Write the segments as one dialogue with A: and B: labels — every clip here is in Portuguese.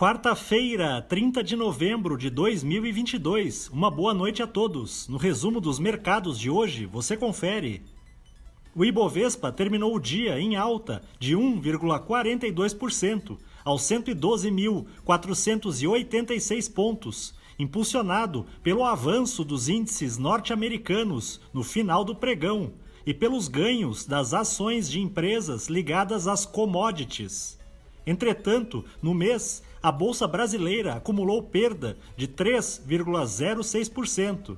A: Quarta-feira, 30 de novembro de 2022. Uma boa noite a todos. No resumo dos mercados de hoje, você confere. O Ibovespa terminou o dia em alta de 1,42% aos 112.486 pontos, impulsionado pelo avanço dos índices norte-americanos no final do pregão e pelos ganhos das ações de empresas ligadas às commodities. Entretanto, no mês, a bolsa brasileira acumulou perda de 3,06%.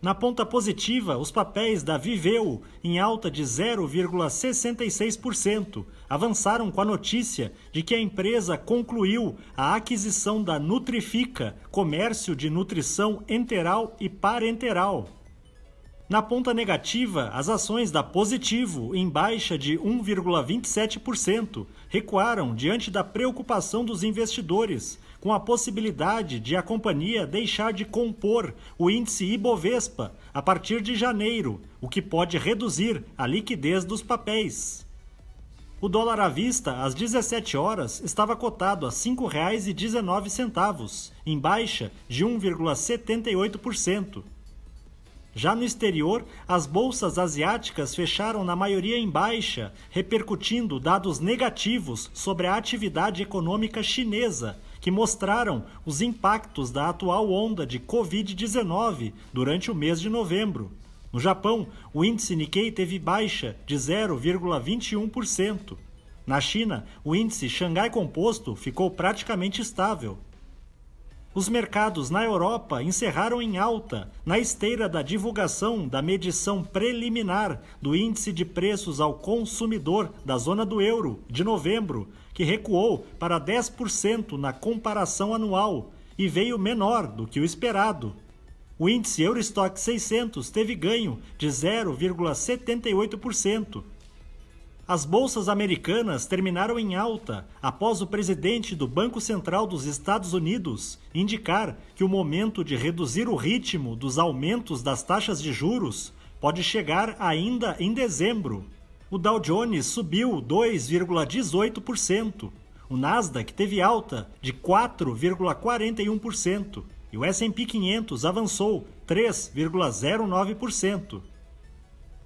A: Na ponta positiva, os papéis da Viveu, em alta de 0,66%, avançaram com a notícia de que a empresa concluiu a aquisição da Nutrifica, comércio de nutrição enteral e parenteral. Na ponta negativa, as ações da Positivo, em baixa de 1,27%, recuaram diante da preocupação dos investidores com a possibilidade de a companhia deixar de compor o índice Ibovespa a partir de janeiro, o que pode reduzir a liquidez dos papéis. O dólar à vista, às 17 horas, estava cotado a R$ 5,19, em baixa de 1,78%. Já no exterior, as bolsas asiáticas fecharam na maioria em baixa, repercutindo dados negativos sobre a atividade econômica chinesa, que mostraram os impactos da atual onda de Covid-19 durante o mês de novembro. No Japão, o índice Nikkei teve baixa de 0,21%. Na China, o índice Xangai Composto ficou praticamente estável. Os mercados na Europa encerraram em alta, na esteira da divulgação da medição preliminar do Índice de Preços ao Consumidor da zona do euro, de novembro, que recuou para 10% na comparação anual e veio menor do que o esperado. O índice Eurostock 600 teve ganho de 0,78%. As bolsas americanas terminaram em alta após o presidente do Banco Central dos Estados Unidos indicar que o momento de reduzir o ritmo dos aumentos das taxas de juros pode chegar ainda em dezembro. O Dow Jones subiu 2,18%. O Nasdaq teve alta de 4,41% e o S&P 500 avançou 3,09%.